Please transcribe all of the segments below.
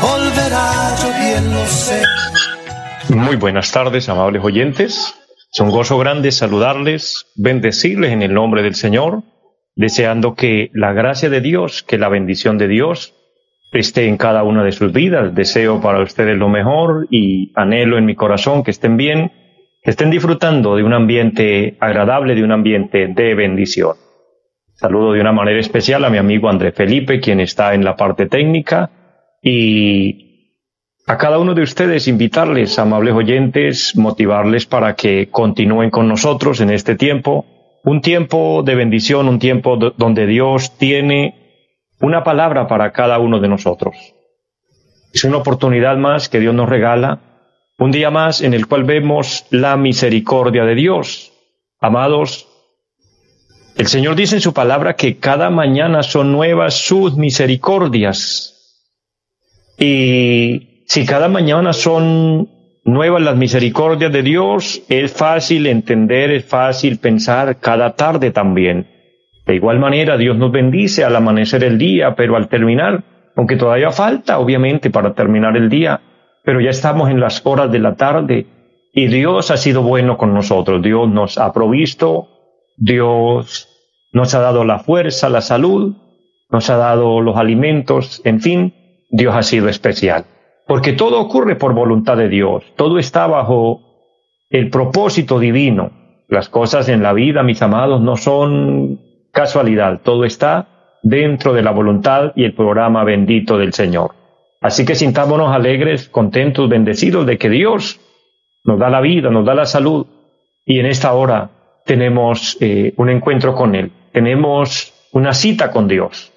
volverá, yo. Muy buenas tardes, amables oyentes. Es un gozo grande saludarles, bendecirles en el nombre del Señor, deseando que la gracia de Dios, que la bendición de Dios esté en cada una de sus vidas. Deseo para ustedes lo mejor y anhelo en mi corazón que estén bien, que estén disfrutando de un ambiente agradable, de un ambiente de bendición. Saludo de una manera especial a mi amigo André Felipe, quien está en la parte técnica, y a cada uno de ustedes invitarles, amables oyentes, motivarles para que continúen con nosotros en este tiempo, un tiempo de bendición, un tiempo donde Dios tiene una palabra para cada uno de nosotros. Es una oportunidad más que Dios nos regala, un día más en el cual vemos la misericordia de Dios. Amados, el Señor dice en su palabra que cada mañana son nuevas sus misericordias. Y si cada mañana son nuevas las misericordias de Dios, es fácil entender, es fácil pensar cada tarde también. De igual manera, Dios nos bendice al amanecer el día, pero al terminar, aunque todavía falta, obviamente, para terminar el día, pero ya estamos en las horas de la tarde y Dios ha sido bueno con nosotros. Dios nos ha provisto, Dios nos ha dado la fuerza, la salud, nos ha dado los alimentos, en fin, Dios ha sido especial porque todo ocurre por voluntad de Dios, todo está bajo el propósito divino. Las cosas en la vida, mis amados, no son casualidad, todo está dentro de la voluntad y el programa bendito del Señor. Así que sintámonos alegres, contentos, bendecidos de que Dios nos da la vida, nos da la salud y en esta hora tenemos eh, un encuentro con Él, tenemos una cita con Dios.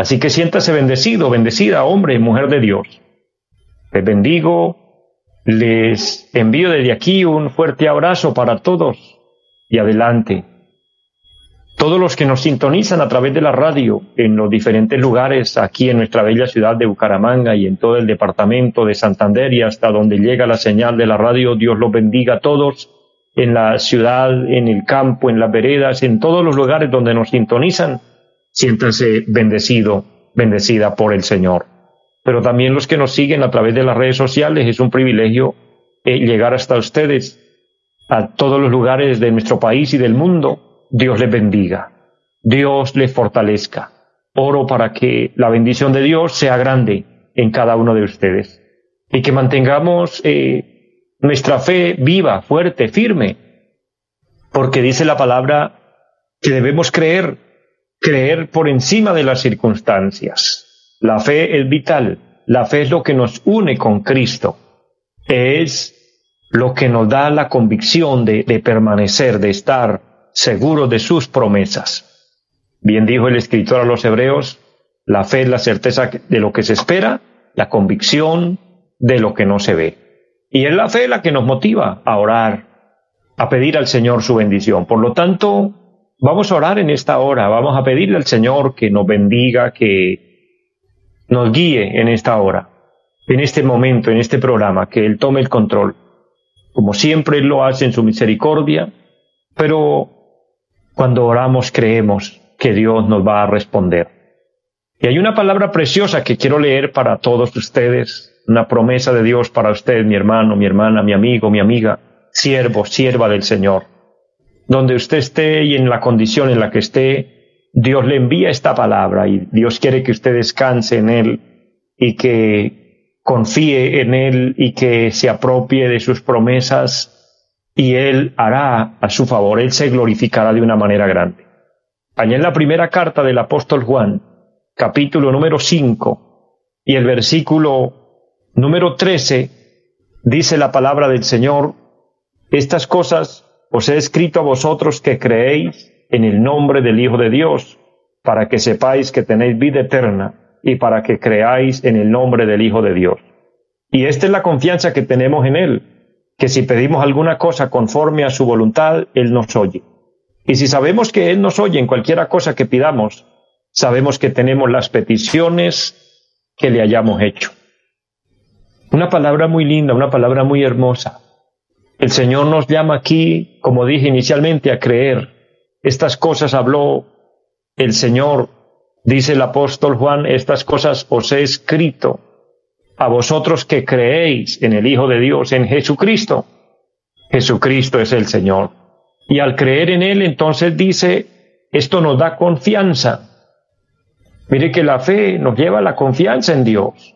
Así que siéntase bendecido, bendecida, hombre y mujer de Dios. Les bendigo, les envío desde aquí un fuerte abrazo para todos y adelante. Todos los que nos sintonizan a través de la radio en los diferentes lugares aquí en nuestra bella ciudad de Bucaramanga y en todo el departamento de Santander y hasta donde llega la señal de la radio, Dios los bendiga a todos en la ciudad, en el campo, en las veredas, en todos los lugares donde nos sintonizan. Siéntanse bendecido, bendecida por el Señor pero también los que nos siguen a través de las redes sociales. Es un privilegio eh, llegar hasta ustedes, a todos los lugares de nuestro país y del mundo. Dios les bendiga, Dios les fortalezca. Oro para que la bendición de Dios sea grande en cada uno de ustedes y que mantengamos eh, nuestra fe viva, fuerte, firme, porque dice la palabra que debemos creer, creer por encima de las circunstancias. La fe es vital, la fe es lo que nos une con Cristo, es lo que nos da la convicción de, permanecer, de estar seguros de sus promesas. Bien dijo el escritor a los hebreos, la fe es la certeza de lo que se espera, la convicción de lo que no se ve. Y es la fe la que nos motiva a orar, a pedir al Señor su bendición. Por lo tanto, vamos a orar en esta hora, vamos a pedirle al Señor que nos bendiga, que nos guíe en esta hora, en este momento, en este programa, que Él tome el control, como siempre Él lo hace en su misericordia, pero cuando oramos creemos que Dios nos va a responder. Y hay una palabra preciosa que quiero leer para todos ustedes, una promesa de Dios para usted, mi hermano, mi hermana, mi amigo, mi amiga, siervo, sierva del Señor. Donde usted esté y en la condición en la que esté, Dios le envía esta palabra y Dios quiere que usted descanse en Él y que confíe en Él y que se apropie de sus promesas y Él hará a su favor, Él se glorificará de una manera grande. Allá en la primera carta del apóstol Juan, capítulo número 5 y el versículo número 13, dice la palabra del Señor, estas cosas os he escrito a vosotros que creéis en el nombre del Hijo de Dios, para que sepáis que tenéis vida eterna y para que creáis en el nombre del Hijo de Dios. Y esta es la confianza que tenemos en Él, que si pedimos alguna cosa conforme a su voluntad, Él nos oye. Y si sabemos que Él nos oye en cualquiera cosa que pidamos, sabemos que tenemos las peticiones que le hayamos hecho. Una palabra muy linda, una palabra muy hermosa. El Señor nos llama aquí, como dije inicialmente, a creer. Estas cosas habló el Señor, dice el apóstol Juan, estas cosas os he escrito a vosotros que creéis en el Hijo de Dios, en Jesucristo. Jesucristo es el Señor. Y al creer en Él, entonces dice, esto nos da confianza. Mire que la fe nos lleva a la confianza en Dios,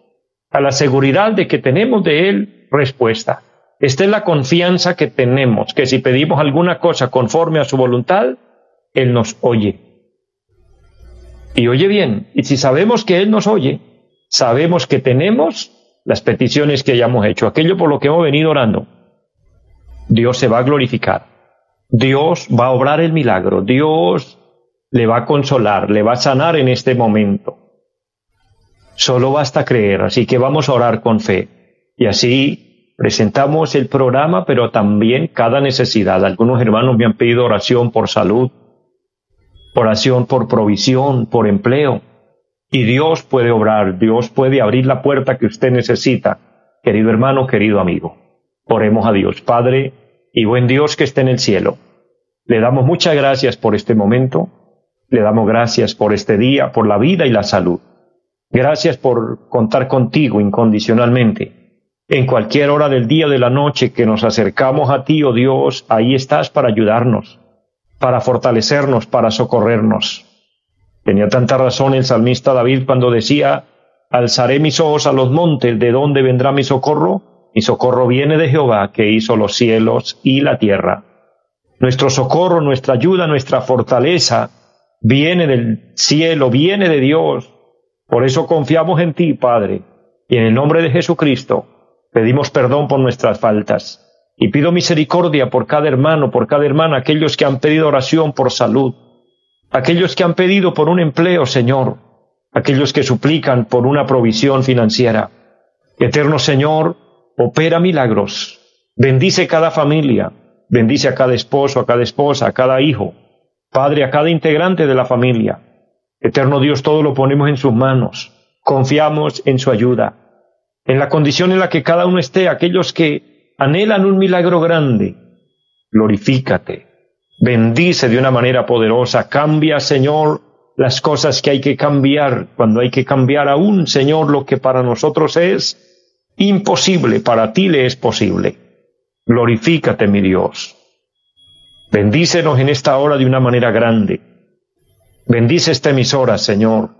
a la seguridad de que tenemos de Él respuesta. Esta es la confianza que tenemos, que si pedimos alguna cosa conforme a su voluntad, Él nos oye. Y oye bien, y si sabemos que Él nos oye, sabemos que tenemos las peticiones que hayamos hecho, aquello por lo que hemos venido orando, Dios se va a glorificar. Dios va a obrar el milagro. Dios le va a consolar, le va a sanar en este momento. Solo basta creer, así que vamos a orar con fe. Y así presentamos el programa, pero también cada necesidad. Algunos hermanos me han pedido oración por salud, oración por provisión, por empleo. Y Dios puede obrar, Dios puede abrir la puerta que usted necesita, querido hermano, querido amigo. Oremos a Dios, Padre y buen Dios que esté en el cielo. Le damos muchas gracias por este momento, le damos gracias por este día, por la vida y la salud. Gracias por contar contigo incondicionalmente. En cualquier hora del día o de la noche que nos acercamos a ti, oh Dios, ahí estás para ayudarnos, para fortalecernos, para socorrernos. Tenía tanta razón el salmista David cuando decía, alzaré mis ojos a los montes, ¿de dónde vendrá mi socorro? Mi socorro viene de Jehová, que hizo los cielos y la tierra. Nuestro socorro, nuestra ayuda, nuestra fortaleza viene del cielo, viene de Dios. Por eso confiamos en ti, Padre, y en el nombre de Jesucristo pedimos perdón por nuestras faltas. Y pido misericordia por cada hermano, por cada hermana, aquellos que han pedido oración por salud, aquellos que han pedido por un empleo, Señor, aquellos que suplican por una provisión financiera. Eterno Señor, opera milagros, bendice cada familia, bendice a cada esposo, a cada esposa, a cada hijo, Padre, a cada integrante de la familia. Eterno Dios, todo lo ponemos en sus manos, confiamos en su ayuda, en la condición en la que cada uno esté, aquellos que anhelan un milagro grande, glorifícate, Bendice de una manera poderosa. Cambia, Señor, las cosas que hay que cambiar, cuando hay que cambiar aún, Señor, lo que para nosotros es imposible, para ti le es posible. Glorifícate, mi Dios. Bendícenos en esta hora de una manera grande. Bendice esta emisora, Señor.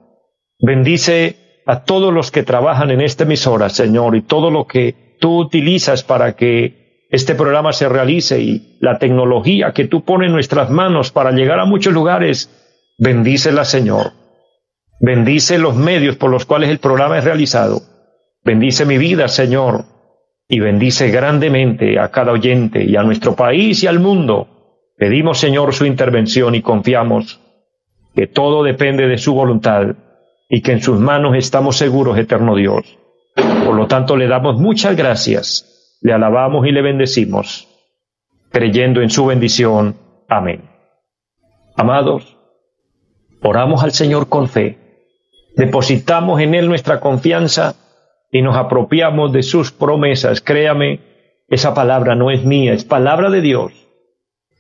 Bendice a todos los que trabajan en esta emisora, Señor, y todo lo que tú utilizas para que este programa se realice y la tecnología que tú pones en nuestras manos para llegar a muchos lugares, bendícela, Señor. Bendice los medios por los cuales el programa es realizado. Bendice mi vida, Señor, y bendice grandemente a cada oyente y a nuestro país y al mundo. Pedimos, Señor, su intervención y confiamos que todo depende de su voluntad y que en sus manos estamos seguros, eterno Dios. Por lo tanto, le damos muchas gracias le alabamos y le bendecimos, creyendo en su bendición. Amén. Amados, oramos al Señor con fe, depositamos en Él nuestra confianza y nos apropiamos de sus promesas. Créame, esa palabra no es mía, es palabra de Dios.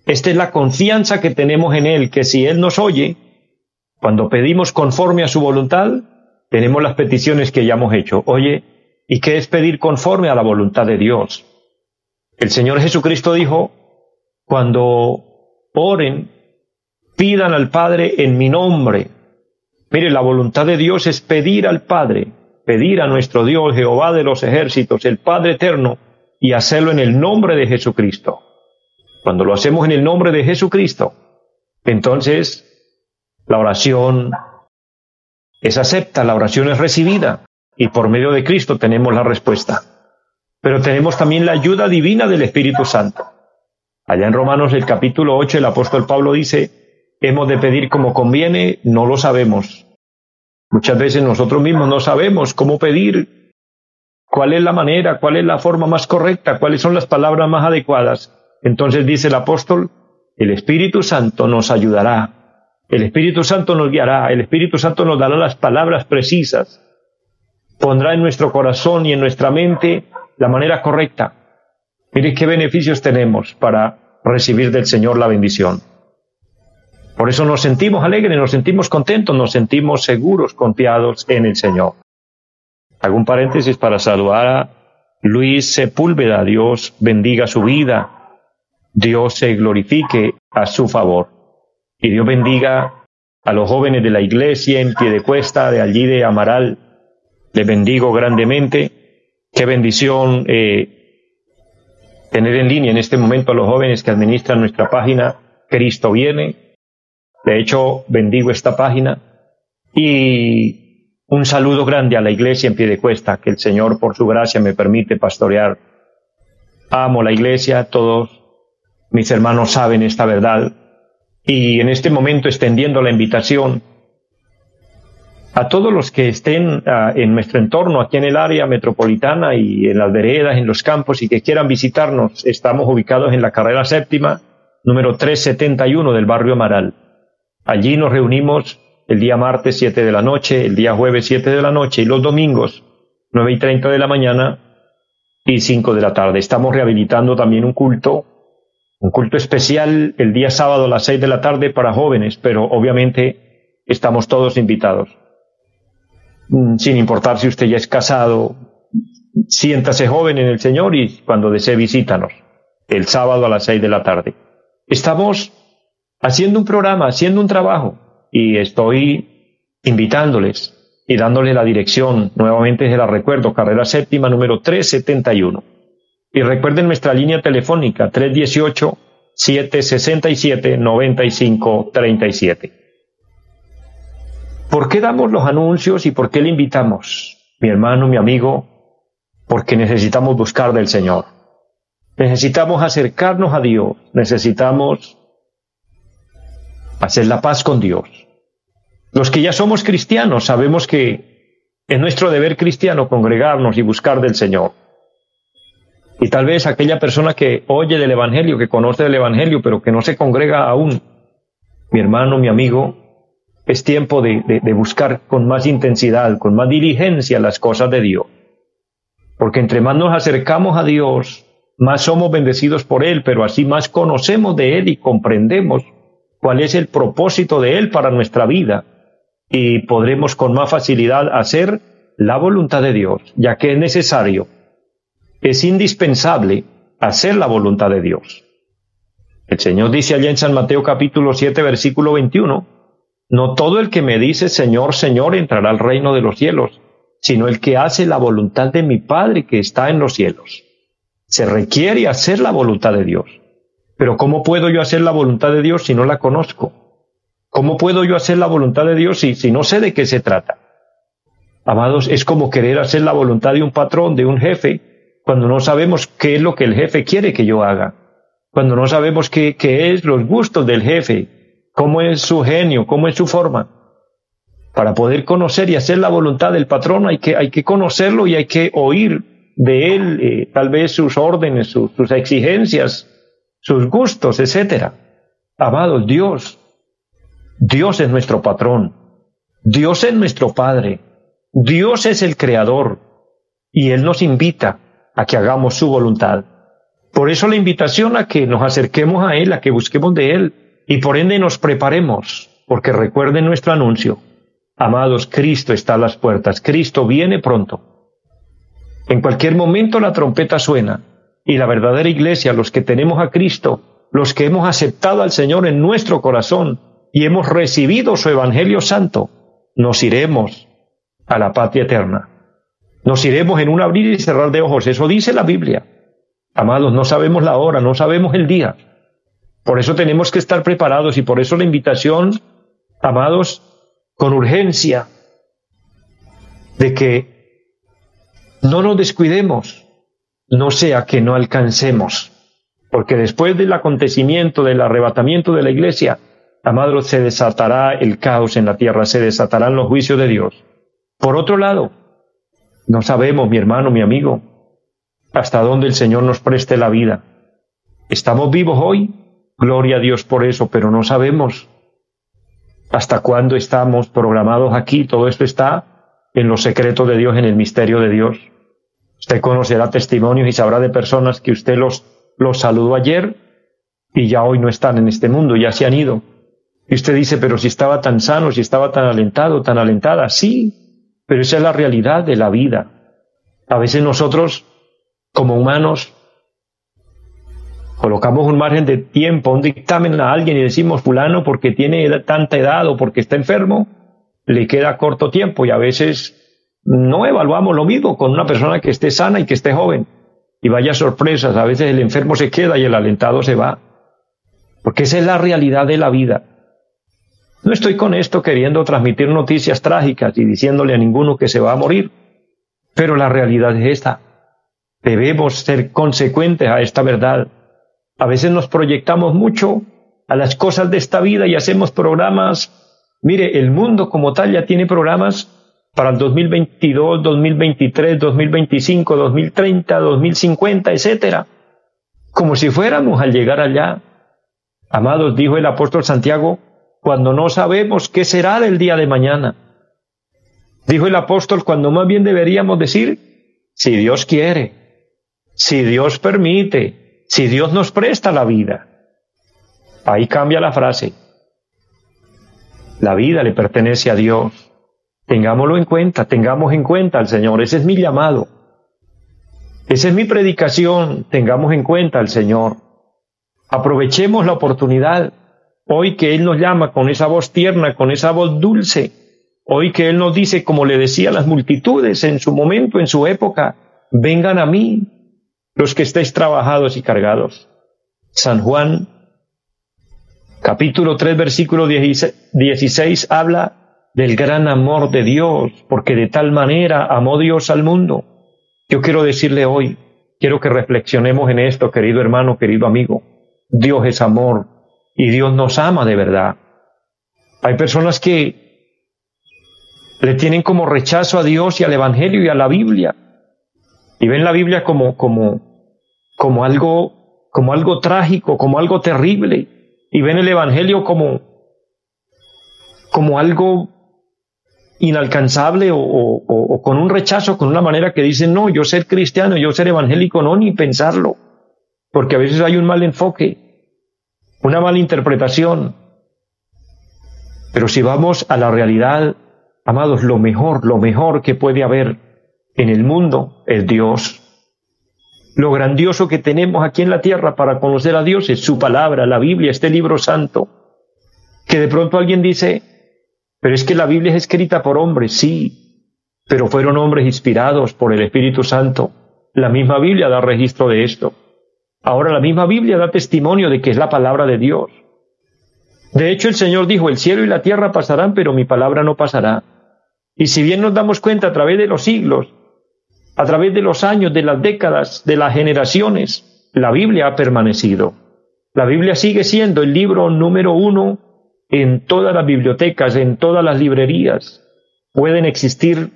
Esta es la confianza que tenemos en Él, que si Él nos oye, cuando pedimos conforme a su voluntad, tenemos las peticiones que ya hemos hecho. Oye, y qué es pedir conforme a la voluntad de Dios. El Señor Jesucristo dijo, cuando oren, pidan al Padre en mi nombre. Mire, la voluntad de Dios es pedir al Padre, pedir a nuestro Dios, Jehová de los ejércitos, el Padre eterno, y hacerlo en el nombre de Jesucristo. Cuando lo hacemos en el nombre de Jesucristo, entonces la oración es acepta, la oración es recibida y por medio de Cristo tenemos la respuesta. Pero tenemos también la ayuda divina del Espíritu Santo. Allá en Romanos el capítulo 8 el apóstol Pablo dice, hemos de pedir como conviene, no lo sabemos. Muchas veces nosotros mismos no sabemos cómo pedir ¿Cuál es la manera? ¿Cuál es la forma más correcta? ¿Cuáles son las palabras más adecuadas? Entonces dice el apóstol, el Espíritu Santo nos ayudará, el Espíritu Santo nos guiará, el Espíritu Santo nos dará las palabras precisas, pondrá en nuestro corazón y en nuestra mente la manera correcta. Mire qué beneficios tenemos para recibir del Señor la bendición. Por eso nos sentimos alegres, nos sentimos contentos, nos sentimos seguros, confiados en el Señor. Hago un paréntesis para saludar a Luis Sepúlveda. Dios bendiga su vida. Dios se glorifique a su favor. Y Dios bendiga a los jóvenes de la iglesia en pie de cuesta, de allí de Amaral. Les bendigo grandemente. Qué bendición eh, tener en línea en este momento a los jóvenes que administran nuestra página Cristo viene. De hecho, bendigo esta página. Y un saludo grande a la iglesia en pie de cuesta, que el Señor por su gracia me permite pastorear. Amo la iglesia, todos mis hermanos saben esta verdad. Y en este momento extendiendo la invitación a todos los que estén ah, en nuestro entorno, aquí en el área metropolitana y en las veredas, en los campos y que quieran visitarnos, estamos ubicados en la carrera séptima, número 371 del barrio Amaral. Allí nos reunimos el día martes 7 de la noche, el día jueves 7 de la noche y los domingos 9 y 30 de la mañana y 5 de la tarde. Estamos rehabilitando también un culto, un culto especial el día sábado a las 6 de la tarde para jóvenes, pero obviamente estamos todos invitados. Mm, sin importar si usted ya es casado, siéntase joven en el Señor y cuando desee visítanos el sábado a las 6 de la tarde. Estamos haciendo un programa, haciendo un trabajo y estoy invitándoles y dándole la dirección, nuevamente se la recuerdo, carrera séptima número 371. Y recuerden nuestra línea telefónica 318-767-9537. ¿Por qué damos los anuncios y por qué le invitamos? Mi hermano, mi amigo, porque necesitamos buscar del Señor. Necesitamos acercarnos a Dios, necesitamos hacer la paz con Dios. Los que ya somos cristianos sabemos que es nuestro deber cristiano congregarnos y buscar del Señor. Y tal vez aquella persona que oye del Evangelio, que conoce del Evangelio, pero que no se congrega aún, mi hermano, mi amigo, es tiempo de, de buscar con más intensidad, con más diligencia las cosas de Dios. Porque entre más nos acercamos a Dios, más somos bendecidos por Él, pero así más conocemos de Él y comprendemos cuál es el propósito de Él para nuestra vida y podremos con más facilidad hacer la voluntad de Dios, ya que es necesario, es indispensable hacer la voluntad de Dios. El Señor dice allá en San Mateo capítulo 7 versículo 21, no todo el que me dice Señor, Señor entrará al reino de los cielos, sino el que hace la voluntad de mi Padre que está en los cielos. Se requiere hacer la voluntad de Dios. Pero ¿cómo puedo yo hacer la voluntad de Dios si no la conozco? ¿Cómo puedo yo hacer la voluntad de Dios si, si no sé de qué se trata? Amados, es como querer hacer la voluntad de un patrón, de un jefe, cuando no sabemos qué es lo que el jefe quiere que yo haga, cuando no sabemos qué, es los gustos del jefe, cómo es su genio, cómo es su forma. Para poder conocer y hacer la voluntad del patrón hay que, hay que conocerlo y hay que oír de él eh, tal vez sus órdenes, sus, exigencias, sus gustos, etcétera. Amados, Dios Dios es nuestro patrón, Dios es nuestro Padre, Dios es el Creador y Él nos invita a que hagamos su voluntad. Por eso la invitación a que nos acerquemos a Él, a que busquemos de Él y por ende nos preparemos, porque recuerden nuestro anuncio. Amados, Cristo está a las puertas, Cristo viene pronto. En cualquier momento la trompeta suena y la verdadera iglesia, los que tenemos a Cristo, los que hemos aceptado al Señor en nuestro corazón, y hemos recibido su Evangelio Santo, nos iremos a la patria eterna. Nos iremos en un abrir y cerrar de ojos. Eso dice la Biblia. Amados, no sabemos la hora, no sabemos el día. Por eso tenemos que estar preparados y por eso la invitación, amados, con urgencia, de que no nos descuidemos, no sea que no alcancemos, porque después del acontecimiento, del arrebatamiento de la iglesia, Amados, se desatará el caos en la tierra, se desatarán los juicios de Dios. Por otro lado, No sabemos, mi hermano, mi amigo, hasta dónde el Señor nos preste la vida. Estamos vivos hoy, gloria a Dios por eso, pero no sabemos hasta cuándo estamos programados aquí. Todo esto está en los secretos de Dios, en el misterio de Dios. Usted conocerá testimonios y sabrá de personas que usted los, los saludó ayer y ya hoy no están en este mundo, ya se han ido. Y usted dice, pero si estaba tan sano, si estaba tan alentado, tan alentada, sí, pero esa es la realidad de la vida. A veces nosotros, como humanos, colocamos un margen de tiempo, un dictamen a alguien y decimos, fulano, porque tiene tanta edad o porque está enfermo, le queda corto tiempo y a veces no evaluamos lo mismo con una persona que esté sana y que esté joven. Y vaya sorpresas, a veces el enfermo se queda y el alentado se va. Porque esa es la realidad de la vida. No estoy con esto queriendo transmitir noticias trágicas y diciéndole a ninguno que se va a morir, pero la realidad es esta. Debemos ser consecuentes a esta verdad. A veces nos proyectamos mucho a las cosas de esta vida y hacemos programas. Mire, el mundo como tal ya tiene programas para el 2022, 2023, 2025, 2030, 2050, etcétera. Como si fuéramos al llegar allá. Amados, dijo el apóstol Santiago, cuando no sabemos qué será del día de mañana. Dijo el apóstol cuando más bien deberíamos decir, si Dios quiere, si Dios permite, si Dios nos presta la vida. Ahí cambia la frase. La vida le pertenece a Dios. Tengámoslo en cuenta, tengamos en cuenta al Señor. Ese es mi llamado. Esa es mi predicación. Tengamos en cuenta al Señor. Aprovechemos la oportunidad Hoy que Él nos llama con esa voz tierna, con esa voz dulce. Hoy que Él nos dice, como le decía a las multitudes en su momento, en su época, vengan a mí los que estéis trabajados y cargados. San Juan, capítulo 3, versículo 16, habla del gran amor de Dios, porque de tal manera amó Dios al mundo. Yo quiero decirle hoy, quiero que reflexionemos en esto, querido hermano, querido amigo. Dios es amor, y Dios nos ama de verdad. Hay personas que le tienen como rechazo a Dios y al Evangelio y a la Biblia. Y ven la Biblia como, como, como algo, como algo trágico, como algo terrible. Y ven el Evangelio como, como algo inalcanzable o, o, con un rechazo, con una manera que dicen, no, yo ser cristiano, yo ser evangélico, no, ni pensarlo, porque a veces hay un mal enfoque una mala interpretación. Pero si vamos a la realidad, amados, lo mejor, lo mejor que puede haber en el mundo es Dios. Lo grandioso que tenemos aquí en la tierra para conocer a Dios es su palabra, la Biblia, este libro santo. Que de pronto alguien dice, pero es que la Biblia es escrita por hombres, sí, pero fueron hombres inspirados por el Espíritu Santo. La misma Biblia da registro de esto. Ahora la misma Biblia da testimonio de que es la palabra de Dios. De hecho, el Señor dijo, el cielo y la tierra pasarán, pero mi palabra no pasará. Y si bien nos damos cuenta a través de los siglos, a través de los años, de las décadas, de las generaciones, la Biblia ha permanecido. La Biblia sigue siendo el libro número uno en todas las bibliotecas, en todas las librerías. Pueden existir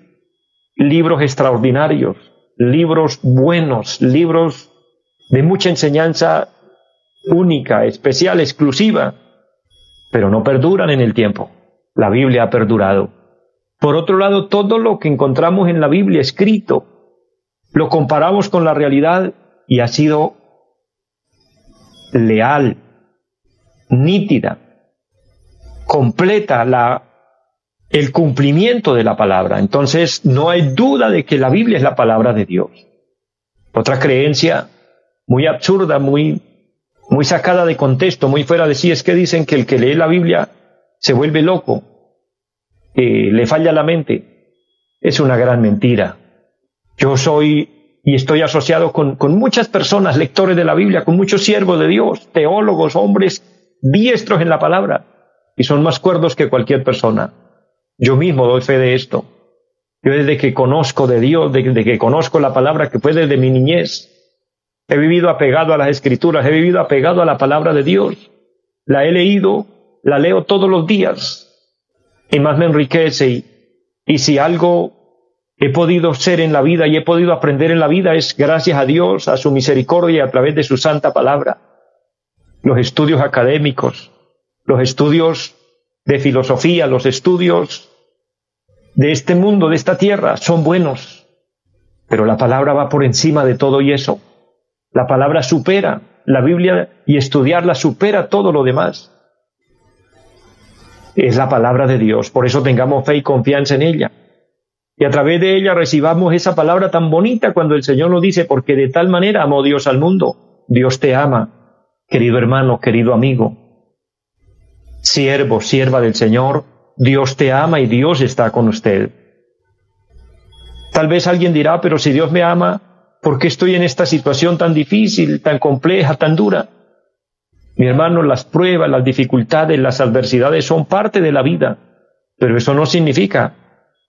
libros extraordinarios, libros buenos, libros de mucha enseñanza única, especial, exclusiva, pero no perduran en el tiempo. La Biblia ha perdurado. Por otro lado, todo lo que encontramos en la Biblia escrito, lo comparamos con la realidad y ha sido leal, nítida, completa la, el cumplimiento de la palabra. Entonces, no hay duda de que la Biblia es la palabra de Dios. Otra creencia muy absurda, muy, muy sacada de contexto, muy fuera de sí, es que dicen que el que lee la Biblia se vuelve loco, le falla la mente. Es una gran mentira. Yo soy y estoy asociado con, con muchas personas, lectores de la Biblia, con muchos siervos de Dios, teólogos, hombres diestros en la palabra, y son más cuerdos que cualquier persona. Yo mismo doy fe de esto. Yo desde que conozco de Dios, desde que conozco la palabra que fue desde mi niñez, He vivido apegado a las escrituras, he vivido apegado a la palabra de Dios. La he leído, la leo todos los días y más me enriquece. Y, si algo he podido ser en la vida y he podido aprender en la vida es gracias a Dios, a su misericordia a través de su santa palabra. Los estudios académicos, los estudios de filosofía, los estudios de este mundo, de esta tierra, son buenos, pero la palabra va por encima de todo y eso. La palabra supera, la Biblia y estudiarla supera todo lo demás. Es la palabra de Dios, por eso tengamos fe y confianza en ella. Y a través de ella recibamos esa palabra tan bonita cuando el Señor nos dice, porque de tal manera amó Dios al mundo. Dios te ama, querido hermano, querido amigo. Siervo, sierva del Señor, Dios te ama y Dios está con usted. Tal vez alguien dirá, pero si Dios me ama, ¿por qué estoy en esta situación tan difícil, tan compleja, tan dura? Mi hermano, las pruebas, las dificultades, las adversidades son parte de la vida, pero eso no significa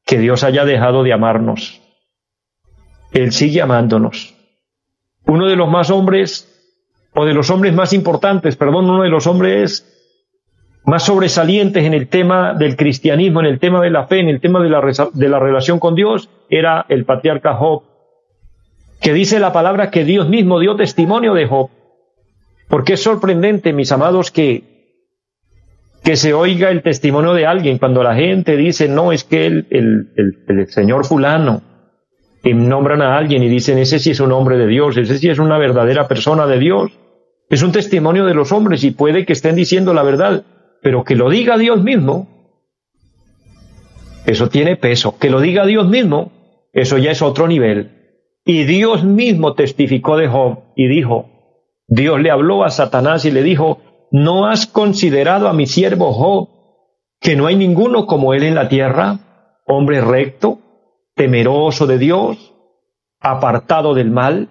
que Dios haya dejado de amarnos. Él sigue amándonos. Uno de los más hombres, o de los hombres más importantes, perdón, uno de los hombres más sobresalientes en el tema del cristianismo, en el tema de la fe, en el tema de la, relación con Dios, era el patriarca Job, que dice la palabra que Dios mismo dio testimonio de Job. Porque es sorprendente, mis amados, que, que se oiga el testimonio de alguien cuando la gente dice, no, es que el, el, el, señor fulano, y nombran a alguien y dicen, ese sí es un hombre de Dios, ese sí es una verdadera persona de Dios. Es un testimonio de los hombres y puede que estén diciendo la verdad, pero que lo diga Dios mismo, eso tiene peso. Que lo diga Dios mismo, eso ya es otro nivel. Y Dios mismo testificó de Job y dijo, Dios le habló a Satanás y le dijo, ¿no has considerado a mi siervo Job que no hay ninguno como él en la tierra, hombre recto, temeroso de Dios, apartado del mal?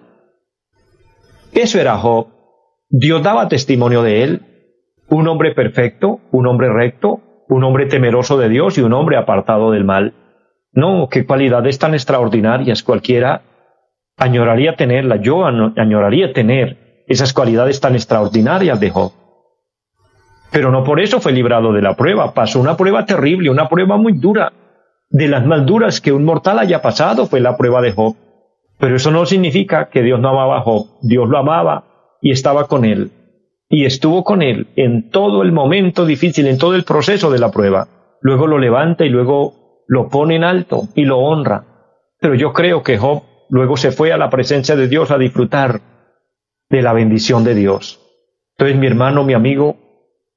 Eso era Job. Dios daba testimonio de él un hombre perfecto, un hombre recto, un hombre temeroso de Dios y un hombre apartado del mal. No, qué cualidades tan extraordinarias. Cualquiera añoraría tenerla. Yo añoraría tener esas cualidades tan extraordinarias de Job. Pero no por eso fue librado de la prueba. Pasó una prueba terrible, una prueba muy dura. De las más duras que un mortal haya pasado fue la prueba de Job. Pero eso no significa que Dios no amaba a Job. Dios lo amaba y estaba con él y estuvo con él en todo el momento difícil, en todo el proceso de la prueba. Luego lo levanta y luego lo pone en alto y lo honra. Pero yo creo que Job luego se fue a la presencia de Dios a disfrutar de la bendición de Dios. Entonces, mi hermano, mi amigo,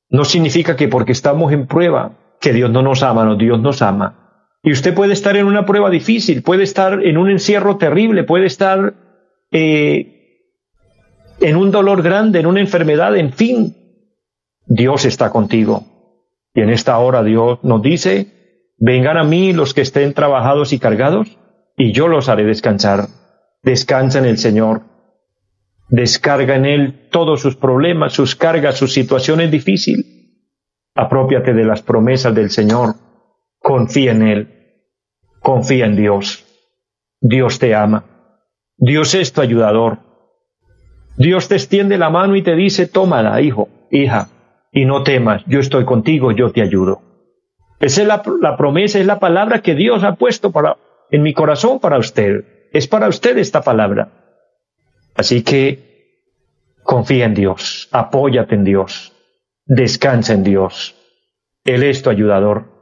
no significa que porque estamos en prueba, que Dios no nos ama, no, Dios nos ama. Y usted puede estar en una prueba difícil, puede estar en un encierro terrible, puede estar eh, en un dolor grande, en una enfermedad, en fin, Dios está contigo. Y en esta hora Dios nos dice, vengan a mí los que estén trabajados y cargados, y yo los haré descansar. Descansa en el Señor. Descarga en Él todos sus problemas, sus cargas, sus situaciones difíciles. Apropiate de las promesas del Señor. Confía en Él. Confía en Dios. Dios te ama. Dios es tu ayudador. Dios te extiende la mano y te dice, tómala, hijo, hija, y no temas, yo estoy contigo, yo te ayudo. Esa es la, promesa, es la palabra que Dios ha puesto para, en mi corazón para usted. Es para usted esta palabra. Así que confía en Dios, apóyate en Dios, descansa en Dios. Él es tu ayudador.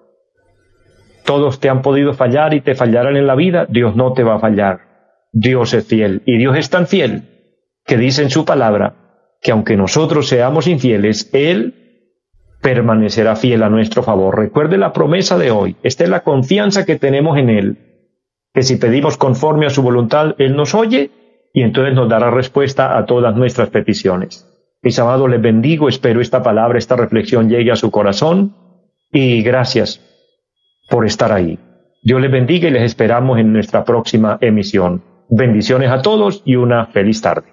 Todos te han podido fallar y te fallarán en la vida, Dios no te va a fallar. Dios es fiel y Dios es tan fiel que dice en su palabra que aunque nosotros seamos infieles, Él permanecerá fiel a nuestro favor. Recuerde la promesa de hoy. Esta es la confianza que tenemos en Él, que si pedimos conforme a su voluntad, Él nos oye y entonces nos dará respuesta a todas nuestras peticiones. Mis amados, les bendigo, espero esta palabra, esta reflexión llegue a su corazón y gracias por estar ahí. Dios les bendiga y les esperamos en nuestra próxima emisión. Bendiciones a todos y una feliz tarde.